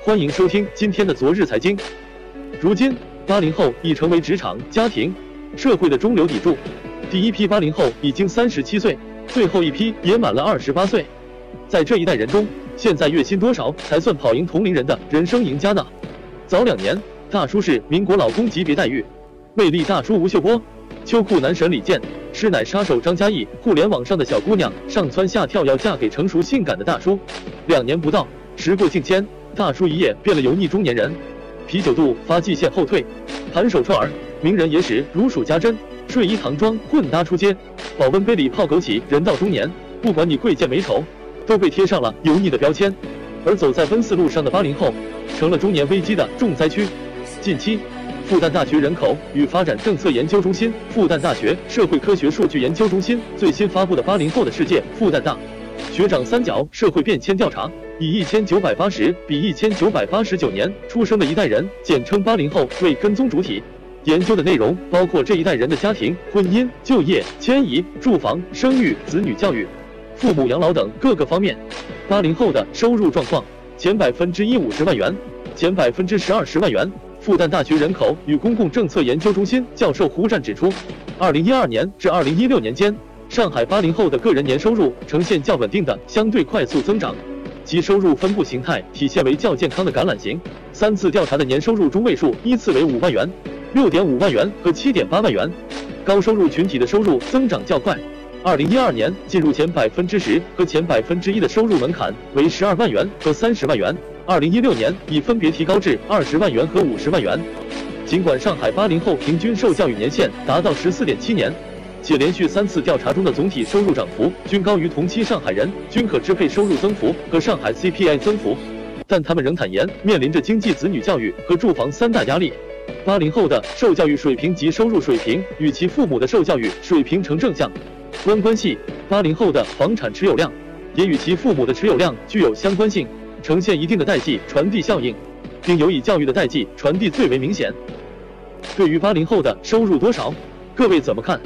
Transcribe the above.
欢迎收听今天的昨日财经。如今，八零后已成为职场、家庭、社会的中流砥柱。第一批八零后已经三十七岁，最后一批也满了二十八岁。在这一代人中，现在月薪多少才算跑赢同龄人的人生赢家呢？早两年，大叔是民国老公级别待遇，魅力大叔吴秀波，秋裤男神李健，师奶杀手张嘉译，互联网上的小姑娘上蹿下跳要嫁给成熟性感的大叔。两年不到。时过境迁，大叔一夜变了油腻中年人，啤酒肚发际线后退，盘手串儿，名人野史如数家珍，睡衣唐装混搭出街，保温杯里泡枸杞，人到中年，不管你贵贱美丑，都被贴上了油腻的标签。而走在奔四路上的八零后，成了中年危机的重灾区。近期，复旦大学人口与发展政策研究中心、复旦大学社会科学数据研究中心最新发布的八零后的世界复旦大学长三角社会变迁调查。以一千九百八十比一千九百八十九年出生的一代人，简称八零后为跟踪主体。研究的内容包括这一代人的家庭、婚姻、就业、迁移、住房、生育、子女教育、父母养老等各个方面。八零后的收入状况：前百分之一五十万元，前百分之十二十万元。复旦大学人口与公共政策研究中心教授胡战指出，二零一二年至二零一六年间，上海八零后的个人年收入呈现较稳定的相对快速增长。其收入分布形态体现为较健康的橄榄型。三次调查的年收入中位数依次为五万元、六点五万元和七点八万元。高收入群体的收入增长较快。二零一二年进入前百分之十和前百分之一的收入门槛为十二万元和三十万元。二零一六年已分别提高至二十万元和五十万元。尽管上海八零后平均受教育年限达到十四点七年。且连续三次调查中的总体收入涨幅均高于同期上海人均可支配收入增幅和上海 CPI 增幅，但他们仍坦言面临着经济、子女教育和住房三大压力。八零后的受教育水平及收入水平与其父母的受教育水平成正向关关系，八零后的房产持有量也与其父母的持有量具有相关性，呈现一定的代际传递效应，并由以教育的代际传递最为明显。对于八零后的收入多少，各位怎么看？